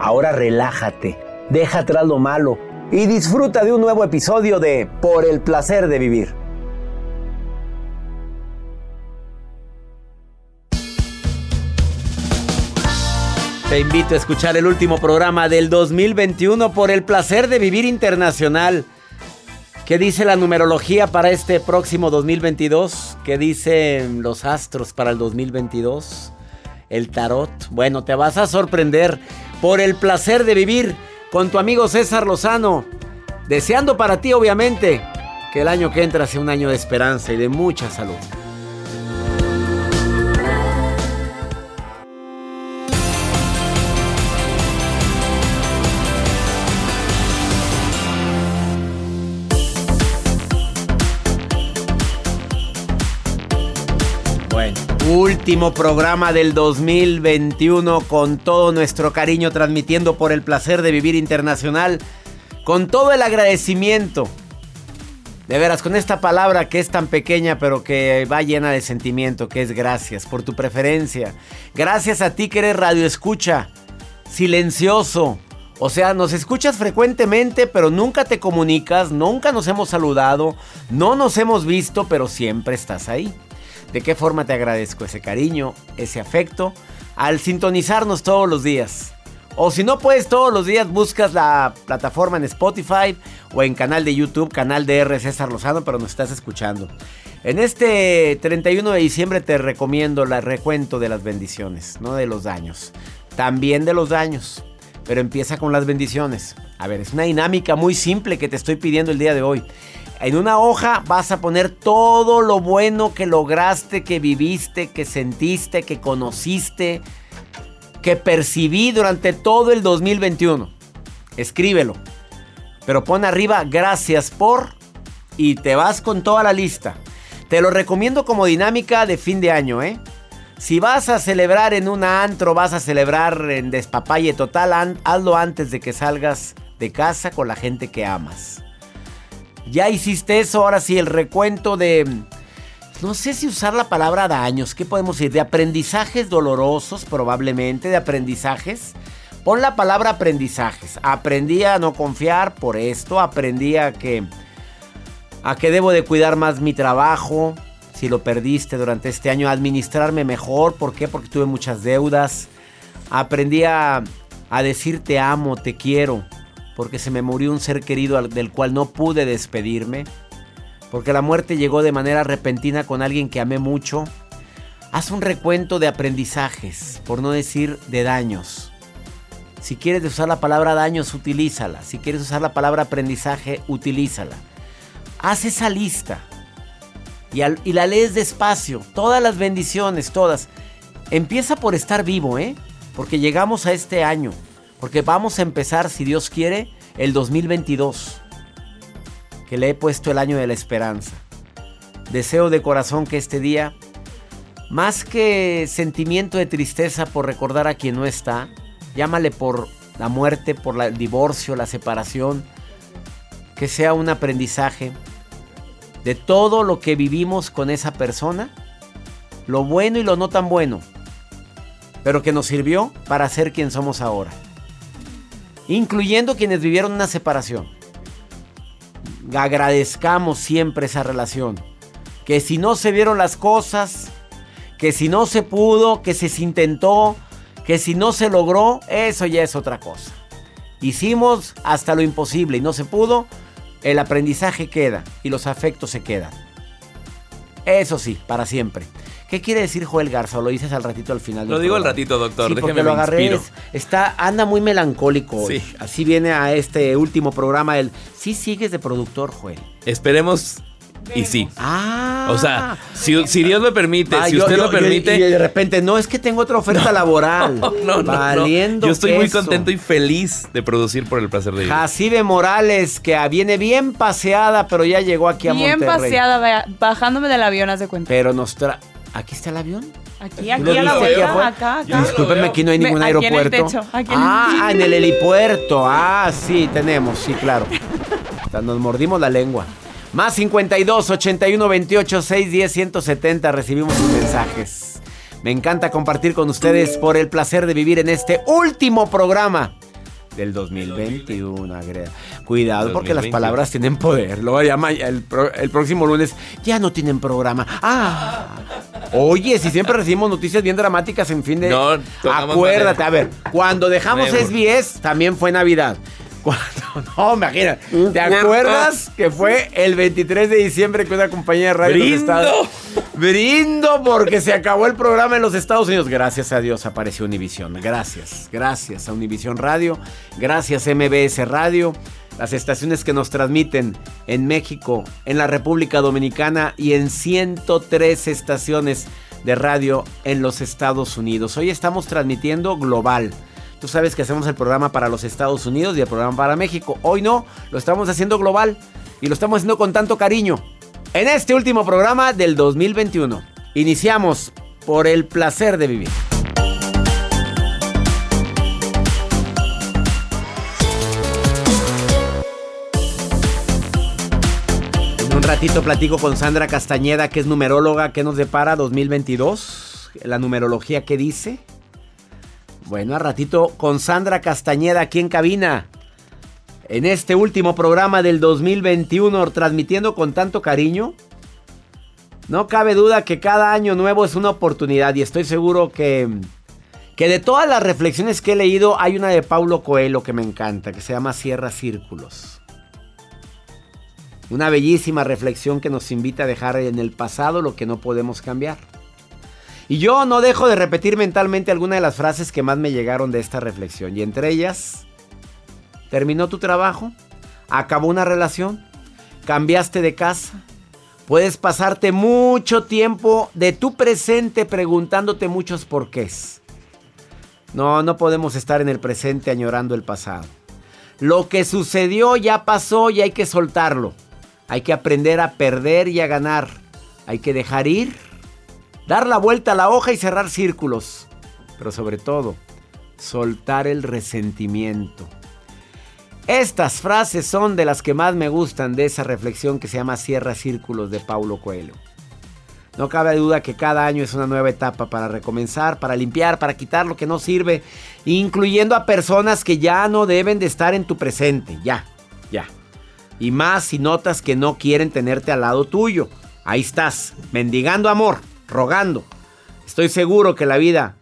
Ahora relájate, deja atrás lo malo y disfruta de un nuevo episodio de Por el placer de vivir. Te invito a escuchar el último programa del 2021 por el placer de vivir internacional. ¿Qué dice la numerología para este próximo 2022? ¿Qué dicen los astros para el 2022? El tarot. Bueno, te vas a sorprender por el placer de vivir con tu amigo César Lozano. Deseando para ti, obviamente, que el año que entra sea un año de esperanza y de mucha salud. Último programa del 2021 con todo nuestro cariño transmitiendo por el placer de vivir internacional, con todo el agradecimiento. De veras, con esta palabra que es tan pequeña pero que va llena de sentimiento, que es gracias por tu preferencia. Gracias a ti que eres radio escucha, silencioso. O sea, nos escuchas frecuentemente, pero nunca te comunicas, nunca nos hemos saludado, no nos hemos visto, pero siempre estás ahí. ¿De qué forma te agradezco ese cariño, ese afecto? Al sintonizarnos todos los días. O si no puedes todos los días, buscas la plataforma en Spotify o en canal de YouTube, canal de R. César Lozano, pero nos estás escuchando. En este 31 de diciembre te recomiendo el recuento de las bendiciones, no de los daños. También de los daños, pero empieza con las bendiciones. A ver, es una dinámica muy simple que te estoy pidiendo el día de hoy. En una hoja vas a poner todo lo bueno que lograste, que viviste, que sentiste, que conociste, que percibí durante todo el 2021. Escríbelo. Pero pon arriba gracias por y te vas con toda la lista. Te lo recomiendo como dinámica de fin de año, ¿eh? Si vas a celebrar en un antro, vas a celebrar en despapalle total, hazlo antes de que salgas de casa con la gente que amas. Ya hiciste eso, ahora sí, el recuento de... No sé si usar la palabra daños, ¿qué podemos decir? De aprendizajes dolorosos, probablemente, de aprendizajes. Pon la palabra aprendizajes. Aprendí a no confiar por esto, aprendí a que... A que debo de cuidar más mi trabajo, si lo perdiste durante este año, administrarme mejor, ¿por qué? Porque tuve muchas deudas. Aprendí a, a decir te amo, te quiero porque se me murió un ser querido del cual no pude despedirme, porque la muerte llegó de manera repentina con alguien que amé mucho. Haz un recuento de aprendizajes, por no decir de daños. Si quieres usar la palabra daños, utilízala. Si quieres usar la palabra aprendizaje, utilízala. Haz esa lista y, y la lees despacio. Todas las bendiciones, todas. Empieza por estar vivo, ¿eh? Porque llegamos a este año. Porque vamos a empezar, si Dios quiere, el 2022. Que le he puesto el año de la esperanza. Deseo de corazón que este día, más que sentimiento de tristeza por recordar a quien no está, llámale por la muerte, por el divorcio, la separación, que sea un aprendizaje de todo lo que vivimos con esa persona, lo bueno y lo no tan bueno, pero que nos sirvió para ser quien somos ahora, incluyendo quienes vivieron una separación. Agradezcamos siempre esa relación, que si no se vieron las cosas, que si no se pudo, que se intentó, que si no se logró, eso ya es otra cosa. Hicimos hasta lo imposible y no se pudo, el aprendizaje queda y los afectos se quedan. Eso sí, para siempre. ¿Qué quiere decir Joel Garza? lo dices al ratito al final? Lo digo al ratito, doctor. Sí, porque lo agarré. está, anda muy melancólico. Sí. Así viene a este último programa. El, sí sigues de productor, Joel. Esperemos y sí. Ah. O sea, si, Dios me permite, ah, si usted lo permite. Y, de repente, no es que tengo otra oferta laboral. No, no, Valiendo Yo estoy muy contento y feliz de producir por el placer de vivir. Jacibe Morales, que viene bien paseada, pero ya llegó aquí a Monterrey. Bien paseada, bajándome del avión, haz de cuenta. Pero nos trae. ¿Aquí está el avión? Aquí, aquí a la vuelta, acá, acá. Discúlpenme, aquí no hay ningún aeropuerto. En el techo, aquí ah, en el helipuerto. Ah, sí, tenemos, sí, claro. Nos mordimos la lengua. Más 52 81 28 6 10 170. Recibimos sus mensajes. Me encanta compartir con ustedes por el placer de vivir en este último programa del 2021. Cuidado porque las palabras tienen poder. Luego llama el, el, próximo lunes. Ya no tienen programa. Ah. Oye, si siempre recibimos noticias bien dramáticas en fin de. No, acuérdate, a ver, cuando dejamos SBS también fue Navidad. no, imagínate. ¿Te acuerdas que fue el 23 de diciembre que una compañía de radio ¡Brindo! Brindo porque se acabó el programa en los Estados Unidos. Gracias a Dios apareció Univision. Gracias, gracias a Univision Radio. Gracias MBS Radio. Las estaciones que nos transmiten en México, en la República Dominicana y en 103 estaciones de radio en los Estados Unidos. Hoy estamos transmitiendo global. Tú sabes que hacemos el programa para los Estados Unidos y el programa para México. Hoy no, lo estamos haciendo global y lo estamos haciendo con tanto cariño. En este último programa del 2021, iniciamos por el placer de vivir. Ratito platico con Sandra Castañeda, que es numeróloga, que nos depara 2022. La numerología que dice. Bueno, a ratito con Sandra Castañeda aquí en cabina. En este último programa del 2021, transmitiendo con tanto cariño. No cabe duda que cada año nuevo es una oportunidad y estoy seguro que, que de todas las reflexiones que he leído hay una de Paulo Coelho que me encanta, que se llama Cierra Círculos. Una bellísima reflexión que nos invita a dejar en el pasado lo que no podemos cambiar. Y yo no dejo de repetir mentalmente algunas de las frases que más me llegaron de esta reflexión. Y entre ellas, ¿terminó tu trabajo? ¿Acabó una relación? ¿Cambiaste de casa? Puedes pasarte mucho tiempo de tu presente preguntándote muchos porqués. No, no podemos estar en el presente añorando el pasado. Lo que sucedió ya pasó y hay que soltarlo. Hay que aprender a perder y a ganar. Hay que dejar ir dar la vuelta a la hoja y cerrar círculos. Pero sobre todo, soltar el resentimiento. Estas frases son de las que más me gustan de esa reflexión que se llama Cierra Círculos de Paulo Coelho. No cabe duda que cada año es una nueva etapa para recomenzar, para limpiar, para quitar lo que no sirve, incluyendo a personas que ya no deben de estar en tu presente, ya, ya. Y más si notas que no quieren tenerte al lado tuyo. Ahí estás, mendigando amor rogando. Estoy seguro que la vida,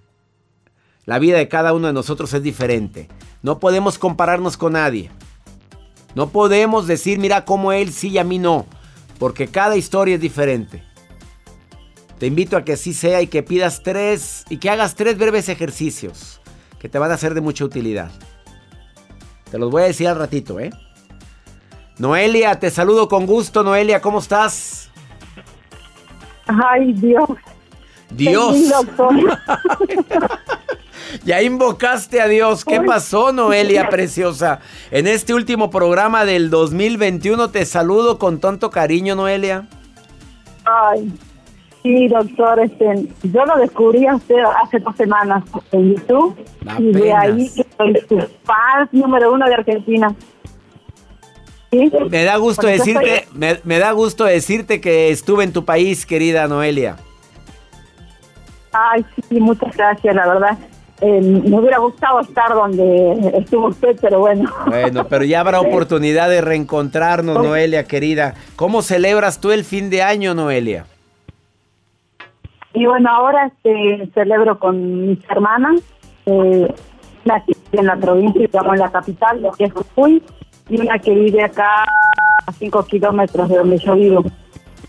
la vida de cada uno de nosotros es diferente. No podemos compararnos con nadie. No podemos decir, mira cómo él sí y a mí no. Porque cada historia es diferente. Te invito a que así sea y que pidas tres y que hagas tres breves ejercicios que te van a ser de mucha utilidad. Te los voy a decir al ratito, ¿eh? Noelia, te saludo con gusto. Noelia, ¿cómo estás? Ay, Dios. Dios. ya invocaste a Dios. ¿Qué pasó, Noelia preciosa? En este último programa del 2021 te saludo con tanto cariño, Noelia. Ay, sí, doctor. Este, yo lo descubrí hace, hace dos semanas en YouTube. Y de ahí que soy su fan número uno de Argentina. Me da gusto decirte, me, da gusto decirte que estuve en tu país, querida Noelia. Ay, sí, muchas gracias, la verdad. Eh, me hubiera gustado estar donde estuvo usted, pero bueno. Bueno, pero ya habrá oportunidad de reencontrarnos, Noelia, querida. ¿Cómo celebras tú el fin de año, Noelia? Y bueno, ahora este, celebro con mis hermanas, eh, en la provincia, estamos en la capital, lo que es Jujuy y una que vive acá a 5 kilómetros de donde yo vivo,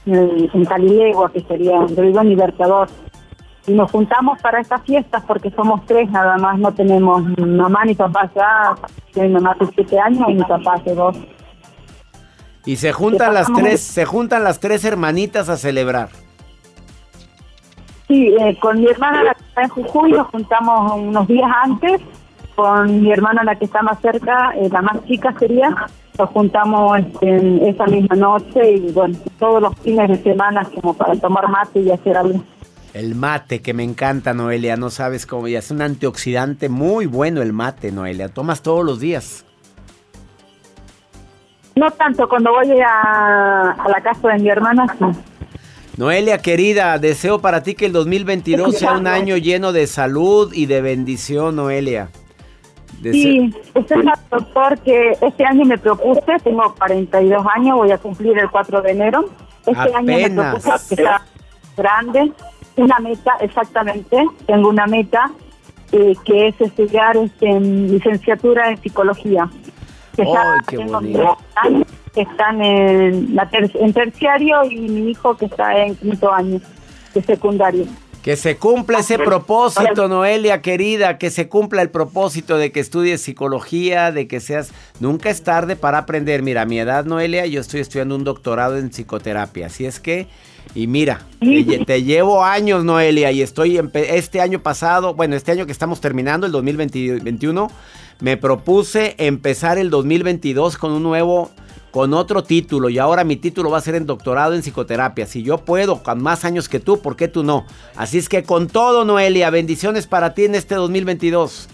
en, en Calilegua, que sería, yo vivo en Libertador. Y nos juntamos para estas fiestas porque somos tres nada más, no tenemos mamá ni papá ya, mi mamá hace siete años y mi papá hace dos. Y se juntan las tres, se juntan las tres hermanitas a celebrar. Sí, eh, con mi hermana la que está en Jujuy nos juntamos unos días antes con mi hermana, la que está más cerca, eh, la más chica sería, nos juntamos este, esa misma noche y bueno, todos los fines de semana como para tomar mate y hacer algo. El mate, que me encanta, Noelia, no sabes cómo, ya es un antioxidante muy bueno el mate, Noelia. ¿Tomas todos los días? No tanto, cuando voy a, a la casa de mi hermana, sí. Noelia, querida, deseo para ti que el 2022 sea un año lleno de salud y de bendición, Noelia. Sí, usted es doctor que este año me propuse, tengo 42 años, voy a cumplir el 4 de enero. Este año me propuse que sea grande, una meta, exactamente, tengo una meta eh, que es estudiar este, licenciatura en psicología. Que qué están en, la en terciario y mi hijo que está en quinto año de secundario. Que se cumpla ese propósito, Noelia querida, que se cumpla el propósito de que estudies psicología, de que seas... Nunca es tarde para aprender. Mira, a mi edad, Noelia, yo estoy estudiando un doctorado en psicoterapia. Así es que, y mira, te, llevo años, Noelia, y estoy este año pasado, bueno, este año que estamos terminando, el 2021, me propuse empezar el 2022 con un nuevo con otro título y ahora mi título va a ser en doctorado en psicoterapia. Si yo puedo con más años que tú, ¿por qué tú no? Así es que con todo, Noelia, bendiciones para ti en este 2022.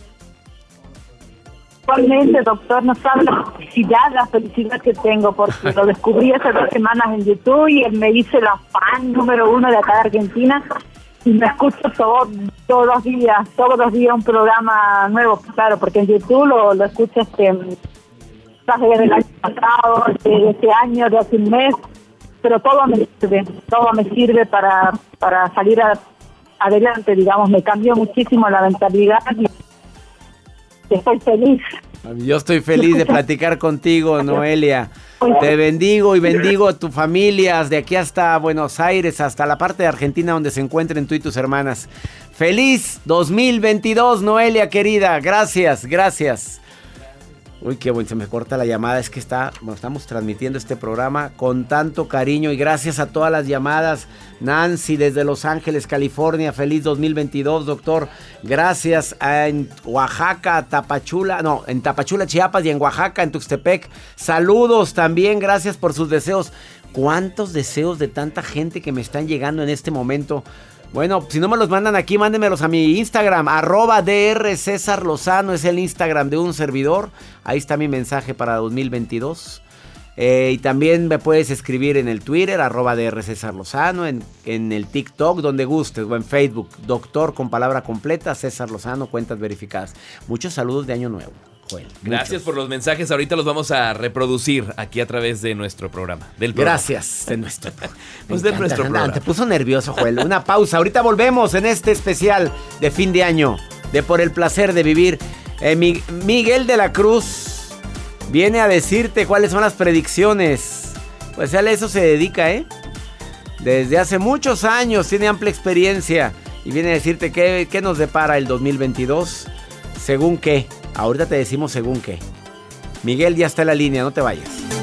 Igualmente, doctor, no sabe la felicidad, la felicidad que tengo, porque lo descubrí hace dos semanas en YouTube y me hice la fan número uno de acá de Argentina y me escucho todo, todos los días, todos los días un programa nuevo, claro, porque en YouTube lo, lo escucho este, del año pasado, de este año, de hace un mes, pero todo me sirve, todo me sirve para, para salir adelante, digamos, me cambió muchísimo la mentalidad y estoy feliz. Yo estoy feliz de platicar contigo, Noelia. Te bendigo y bendigo a tu familia de aquí hasta Buenos Aires, hasta la parte de Argentina donde se encuentren tú y tus hermanas. Feliz 2022, Noelia querida. Gracias, gracias. Uy, qué bueno, se me corta la llamada. Es que está, estamos transmitiendo este programa con tanto cariño y gracias a todas las llamadas. Nancy desde Los Ángeles, California, feliz 2022, doctor. Gracias en Oaxaca, Tapachula, no, en Tapachula, Chiapas y en Oaxaca, en Tuxtepec. Saludos también, gracias por sus deseos. ¿Cuántos deseos de tanta gente que me están llegando en este momento? Bueno, si no me los mandan aquí, mándenmelos a mi Instagram, arroba DR César Lozano, es el Instagram de un servidor. Ahí está mi mensaje para 2022. Eh, y también me puedes escribir en el Twitter, arroba DR César Lozano, en, en, el TikTok, donde gustes, o en Facebook, doctor con palabra completa, César Lozano, cuentas verificadas. Muchos saludos de Año Nuevo. Gracias por los mensajes. Ahorita los vamos a reproducir aquí a través de nuestro programa. Del Gracias de nuestro, pues de nuestro programa. Te puso nervioso, Joel. Una pausa. Ahorita volvemos en este especial de fin de año de Por el placer de vivir. Eh, Miguel de la Cruz viene a decirte cuáles son las predicciones. Pues a eso se dedica, ¿eh? desde hace muchos años, tiene amplia experiencia y viene a decirte qué, qué nos depara el 2022. Según qué. Ahorita te decimos según qué. Miguel ya está en la línea, no te vayas.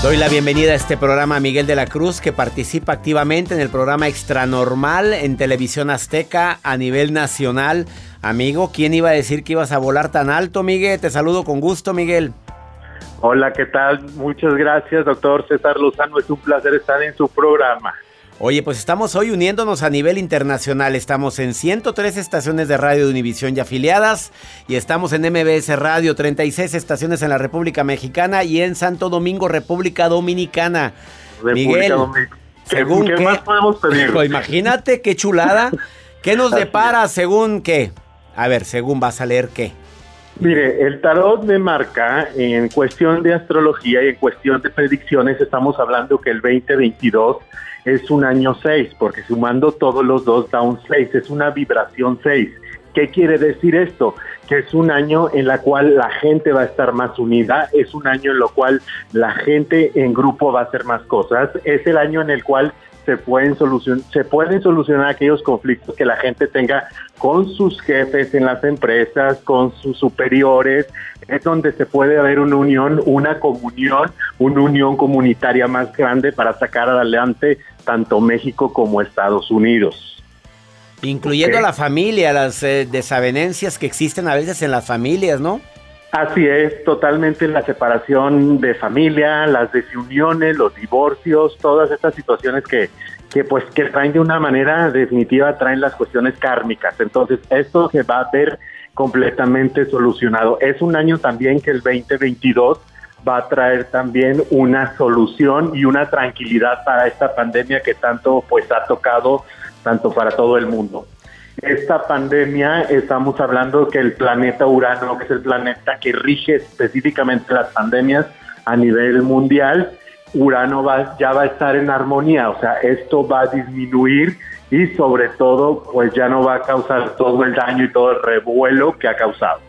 Doy la bienvenida a este programa a Miguel de la Cruz, que participa activamente en el programa Extranormal en Televisión Azteca a nivel nacional. Amigo, ¿quién iba a decir que ibas a volar tan alto, Miguel? Te saludo con gusto, Miguel. Hola, ¿qué tal? Muchas gracias, doctor César Lozano. Es un placer estar en su programa. Oye, pues estamos hoy uniéndonos a nivel internacional. Estamos en 103 estaciones de radio de Univisión y afiliadas. Y estamos en MBS Radio, 36 estaciones en la República Mexicana y en Santo Domingo, República Dominicana. República Miguel, Dominicana. ¿Qué, según qué qué- más podemos pedir? Imagínate qué chulada. ¿Qué nos depara según qué? A ver, según vas a leer qué. Mire, el tarot me marca en cuestión de astrología y en cuestión de predicciones, estamos hablando que el 2022 es un año 6, porque sumando todos los dos da un 6, es una vibración 6. ¿Qué quiere decir esto? Que es un año en la cual la gente va a estar más unida, es un año en lo cual la gente en grupo va a hacer más cosas, es el año en el cual se pueden, solucion se pueden solucionar aquellos conflictos que la gente tenga con sus jefes en las empresas, con sus superiores, es donde se puede haber una unión, una comunión, una unión comunitaria más grande para sacar adelante tanto México como Estados Unidos. Incluyendo la familia, las eh, desavenencias que existen a veces en las familias, ¿no? Así es, totalmente la separación de familia, las desuniones, los divorcios, todas estas situaciones que, que pues que traen de una manera definitiva, traen las cuestiones kármicas. Entonces, esto se va a ver completamente solucionado. Es un año también que el 2022 va a traer también una solución y una tranquilidad para esta pandemia que tanto pues ha tocado tanto para todo el mundo. Esta pandemia, estamos hablando que el planeta Urano, que es el planeta que rige específicamente las pandemias a nivel mundial, Urano va, ya va a estar en armonía, o sea, esto va a disminuir y sobre todo, pues ya no va a causar todo el daño y todo el revuelo que ha causado.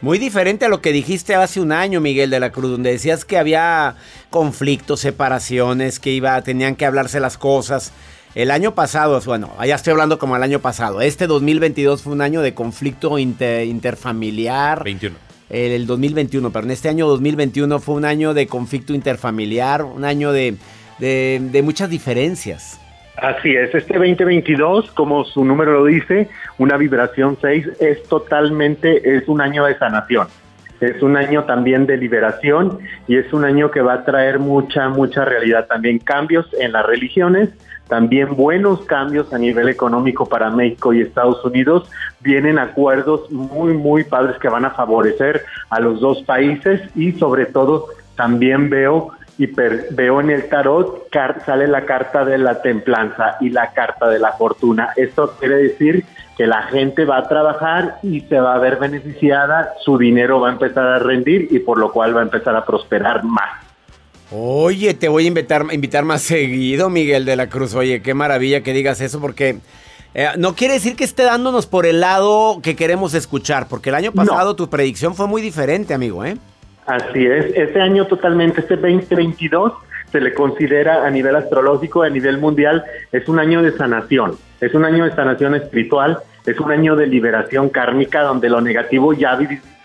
Muy diferente a lo que dijiste hace un año, Miguel de la Cruz, donde decías que había conflictos, separaciones, que iba, tenían que hablarse las cosas. El año pasado, bueno, ya estoy hablando como el año pasado. Este 2022 fue un año de conflicto inter- interfamiliar. 21. El, el 2021, pero en este año 2021 fue un año de conflicto interfamiliar, un año de, de- de muchas diferencias. Así es, este 2022, como su número lo dice, una vibración 6, es totalmente, es un año de sanación. Es un año también de liberación y es un año que va a traer mucha, mucha realidad. También cambios en las religiones, también buenos cambios a nivel económico para México y Estados Unidos. Vienen acuerdos muy, muy padres que van a favorecer a los dos países y sobre todo también veo y per- veo en el tarot sale la carta de la templanza y la carta de la fortuna. Esto quiere decir que la gente va a trabajar y se va a ver beneficiada, su dinero va a empezar a rendir y por lo cual va a empezar a prosperar más. Oye, te voy a invitar, invitar más seguido, Miguel de la Cruz. Oye, qué maravilla que digas eso, porque eh, no quiere decir que esté dándonos por el lado que queremos escuchar, porque el año pasado tu predicción fue muy diferente, amigo, ¿eh? Así es, este año totalmente, este 2022 se le considera a nivel astrológico, a nivel mundial, es un año de sanación, es un año de sanación espiritual, es un año de liberación kármica donde lo negativo ya,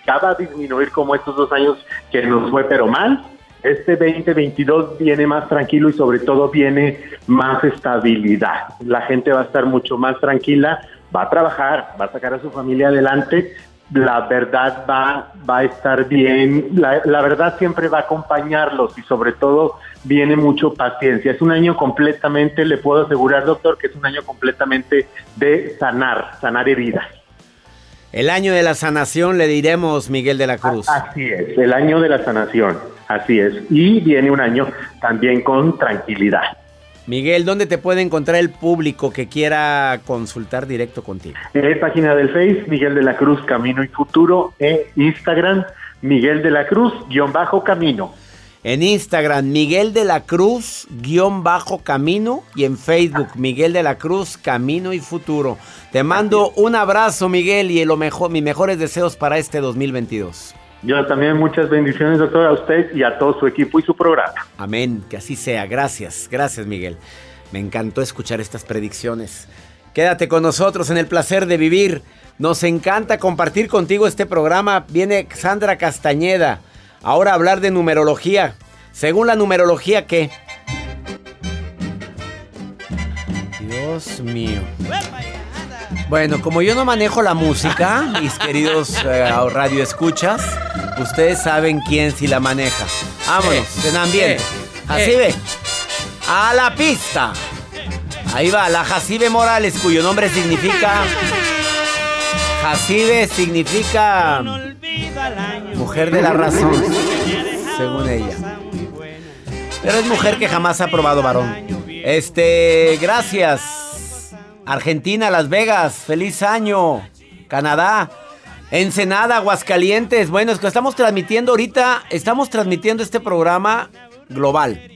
ya va a disminuir como estos dos años que nos fue pero mal. Este 2022 viene más tranquilo y sobre todo viene más estabilidad. La gente va a estar mucho más tranquila, va a trabajar, va a sacar a su familia adelante, la verdad va, va a estar bien, la, la verdad siempre va a acompañarlos y sobre todo viene mucho paciencia. Es un año completamente, le puedo asegurar, doctor, que es un año completamente de sanar, sanar heridas. El año de la sanación le diremos, Miguel de la Cruz. Así es, el año de la sanación, así es. Y viene un año también con tranquilidad. Miguel, ¿dónde te puede encontrar el público que quiera consultar directo contigo? Eh, página del Face, Miguel de la Cruz, Camino y Futuro, e Instagram, Miguel de la Cruz, guion bajo Camino. En Instagram, Miguel de la Cruz, guion bajo camino. Y en Facebook, Miguel de la Cruz, Camino y Futuro. Te mando un abrazo, Miguel, y lo mejor, mis mejores deseos para este 2022. Yo también muchas bendiciones, doctor, a usted y a todo su equipo y su programa. Amén, que así sea. Gracias, gracias, Miguel. Me encantó escuchar estas predicciones. Quédate con nosotros en el placer de vivir. Nos encanta compartir contigo este programa. Viene Sandra Castañeda. Ahora a hablar de numerología. Según la numerología, ¿qué? Dios mío. Bueno, como yo no manejo la música, mis queridos eh, radioescuchas, ustedes saben quién sí la maneja. Vámonos, en ambiente. Jacibe, a la pista. Ahí va, la Jacibe Morales, cuyo nombre significa... Jacibe significa... Mujer de la razón, según ella. Pero es mujer que jamás ha probado varón. Este, gracias. Argentina, Las Vegas, feliz año. Canadá, Ensenada, Aguascalientes. Bueno, es que estamos transmitiendo ahorita, estamos transmitiendo este programa global.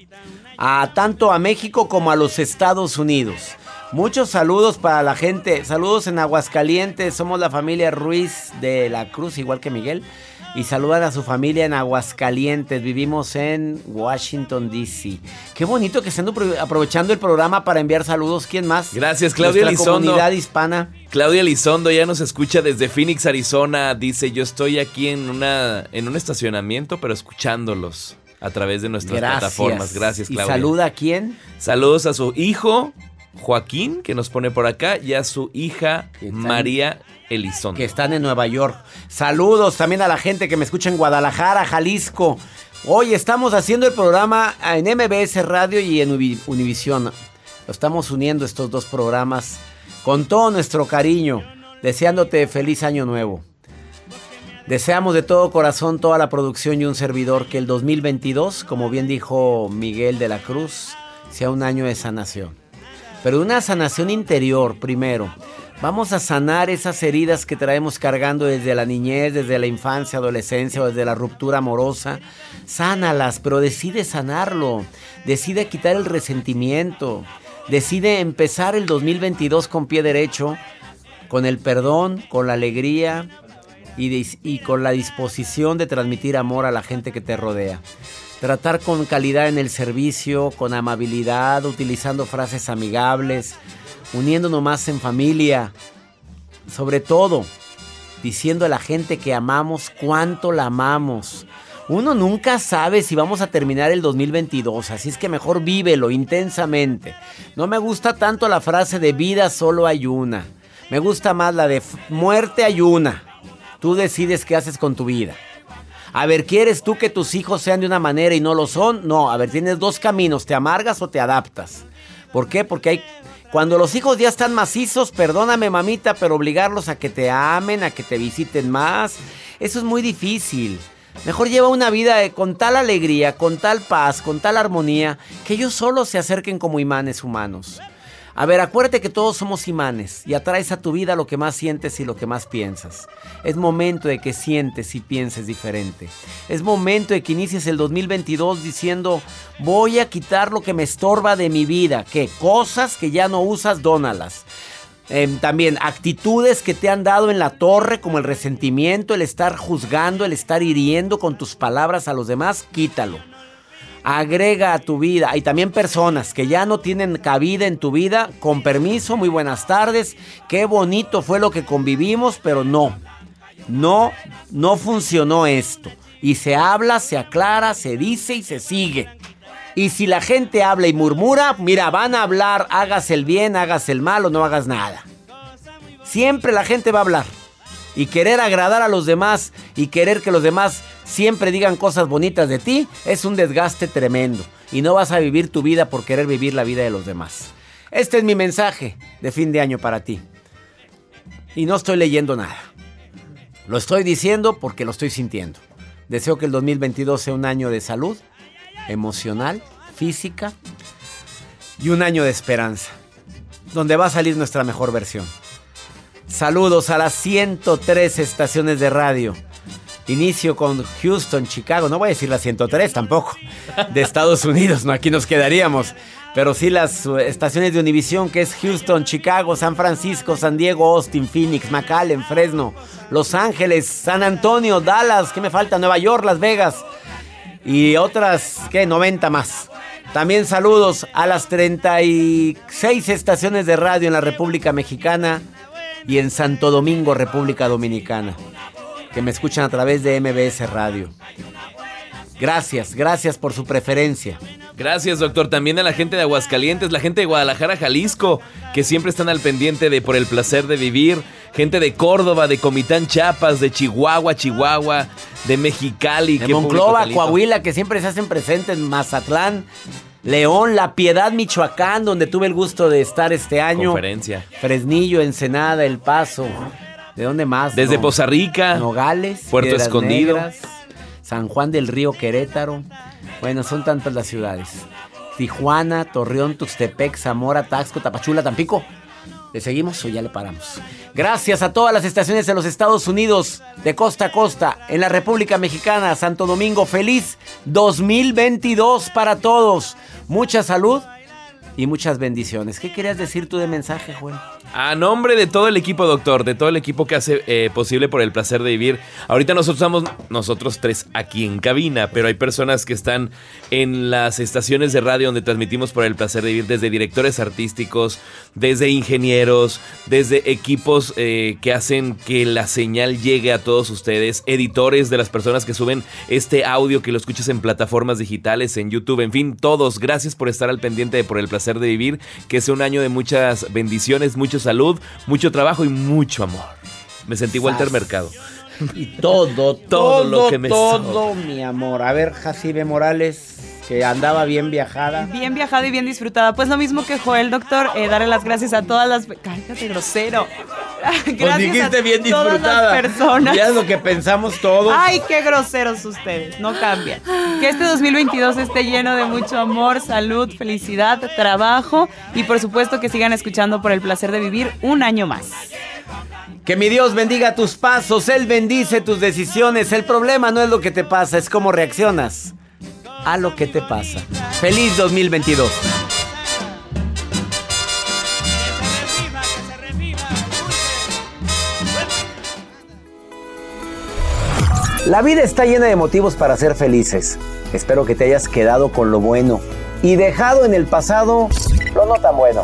A tanto a México como a los Estados Unidos. Muchos saludos para la gente. Saludos en Aguascalientes. Somos la familia Ruiz de la Cruz, igual que Miguel. Y saludan a su familia en Aguascalientes. Vivimos en Washington, D.C. Qué bonito que estén apro- aprovechando el programa para enviar saludos. ¿Quién más? Gracias, Claudia Nuestra Elizondo. comunidad hispana. Claudia Lizondo ya nos escucha desde Phoenix, Arizona. Dice, yo estoy aquí en, una, en un estacionamiento, pero escuchándolos a través de nuestras Gracias. plataformas. Gracias, ¿Y Claudia. saluda a quién? Saludos a su hijo, Joaquín, que nos pone por acá, y a su hija, María Elizondo. que están en Nueva York. Saludos también a la gente que me escucha en Guadalajara, Jalisco. Hoy estamos haciendo el programa en MBS Radio y en Univisión. Lo estamos uniendo estos dos programas con todo nuestro cariño, deseándote feliz año nuevo. Deseamos de todo corazón toda la producción y un servidor que el 2022, como bien dijo Miguel de la Cruz, sea un año de sanación. Pero una sanación interior primero. Vamos a sanar esas heridas que traemos cargando desde la niñez, desde la infancia, adolescencia o desde la ruptura amorosa. Sánalas, pero decide sanarlo. Decide quitar el resentimiento. Decide empezar el 2022 con pie derecho, con el perdón, con la alegría y, y con la disposición de transmitir amor a la gente que te rodea. Tratar con calidad en el servicio, con amabilidad, utilizando frases amigables, uniéndonos más en familia. Sobre todo, diciendo a la gente que amamos cuánto la amamos. Uno nunca sabe si vamos a terminar el 2022, así es que mejor vívelo intensamente. No me gusta tanto la frase de vida solo hay una. Me gusta más la de muerte hay una. Tú decides qué haces con tu vida. A ver, ¿quieres tú que tus hijos sean de una manera y no lo son? No, a ver, tienes dos caminos, ¿te amargas o te adaptas? ¿Por qué? Porque hay... Cuando los hijos ya están macizos, perdóname mamita, pero obligarlos a que te amen, a que te visiten más, eso es muy difícil. Mejor lleva una vida eh, con tal alegría, con tal paz, con tal armonía, que ellos solo se acerquen como imanes humanos. A ver, acuérdate que todos somos imanes y atraes a tu vida lo que más sientes y lo que más piensas. Es momento de que sientes y pienses diferente. Es momento de que inicies el 2022 diciendo, voy a quitar lo que me estorba de mi vida. ¿Qué? Cosas que ya no usas, dónalas. Em, también actitudes que te han dado en la torre, como el resentimiento, el estar juzgando, el estar hiriendo con tus palabras a los demás, quítalo. Agrega a tu vida. Y también personas que ya no tienen cabida en tu vida. Con permiso, muy buenas tardes. Qué bonito fue lo que convivimos, pero no. No, no funcionó esto. Y se habla, se aclara, se dice y se sigue. Y si la gente habla y murmura, mira, van a hablar, hagas el bien, hagas el mal o no hagas nada. Siempre la gente va a hablar. Y querer agradar a los demás y querer que los demás siempre digan cosas bonitas de ti es un desgaste tremendo. Y no vas a vivir tu vida por querer vivir la vida de los demás. Este es mi mensaje de fin de año para ti. Y no estoy leyendo nada. Lo estoy diciendo porque lo estoy sintiendo. Deseo que el 2022 sea un año de salud, emocional, física y un año de esperanza, donde va a salir nuestra mejor versión. Saludos a las 103 estaciones de radio. Inicio con Houston, Chicago, no voy a decir las 103 tampoco, de Estados Unidos, no, aquí nos quedaríamos. Pero sí las uh, estaciones de Univisión, que es Houston, Chicago, San Francisco, San Diego, Austin, Phoenix, McAllen, Fresno, Los Ángeles, San Antonio, Dallas, ¿qué me falta? Nueva York, Las Vegas y otras, ¿qué? 90 más. También saludos a las 36 estaciones de radio en la República Mexicana y en Santo Domingo, República Dominicana, que me escuchan a través de MBS Radio. Gracias, gracias por su preferencia. Gracias, doctor. También a la gente de Aguascalientes, la gente de Guadalajara, Jalisco, que siempre están al pendiente de Por el placer de vivir. Gente de Córdoba, de Comitán, Chiapas, de Chihuahua, Chihuahua, de Mexicali. De Monclova. Coahuila, que siempre se hacen presentes, Mazatlán, León, La Piedad, Michoacán, donde tuve el gusto de estar este año. Conferencia. Fresnillo, Ensenada, El Paso. ¿De dónde más? Desde No. Poza Rica. Nogales, Puerto Piedras Escondido. Negras, San Juan del Río, Querétaro. Bueno, son tantas las ciudades. Tijuana, Torreón, Tuxtepec, Zamora, Taxco, Tapachula, Tampico. ¿Le seguimos o ya le paramos? Gracias a todas las estaciones de los Estados Unidos, de costa a costa, en la República Mexicana, Santo Domingo. Feliz 2022 para todos. Mucha salud y muchas bendiciones. ¿Qué querías decir tú de mensaje, Juan? A nombre de todo el equipo, doctor, de todo el equipo que hace eh, posible por el placer de vivir. Ahorita nosotros estamos nosotros tres aquí en cabina, pero hay personas que están en las estaciones de radio donde transmitimos por el placer de vivir, desde directores artísticos, desde ingenieros, desde equipos eh, que hacen que la señal llegue a todos ustedes, editores de las personas que suben este audio que lo escuches en plataformas digitales, en YouTube, en fin, todos. Gracias por estar al pendiente de por el placer de vivir, que sea un año de muchas bendiciones, mucha salud, mucho trabajo y mucho amor. Me sentí Walter. Mercado. Y todo, todo, Todo lo que me todo, mi amor. A ver, Jacibe Morales, que andaba bien viajada. Bien viajada y bien disfrutada. Pues lo mismo que Joel, doctor, eh, darle las gracias a todas las... Cállate, grosero. Pues gracias dijiste a bien todas disfrutada. las personas. Ya es lo que pensamos todos. Ay, qué groseros ustedes, no cambian. Que este 2022 esté lleno de mucho amor, salud, felicidad, trabajo y por supuesto que sigan escuchando por el placer de vivir un año más. Que mi Dios bendiga tus pasos, Él bendice tus decisiones. El problema no es lo que te pasa, es cómo reaccionas a lo que te pasa. Feliz 2022. La vida está llena de motivos para ser felices. Espero que te hayas quedado con lo bueno y dejado en el pasado lo no tan bueno.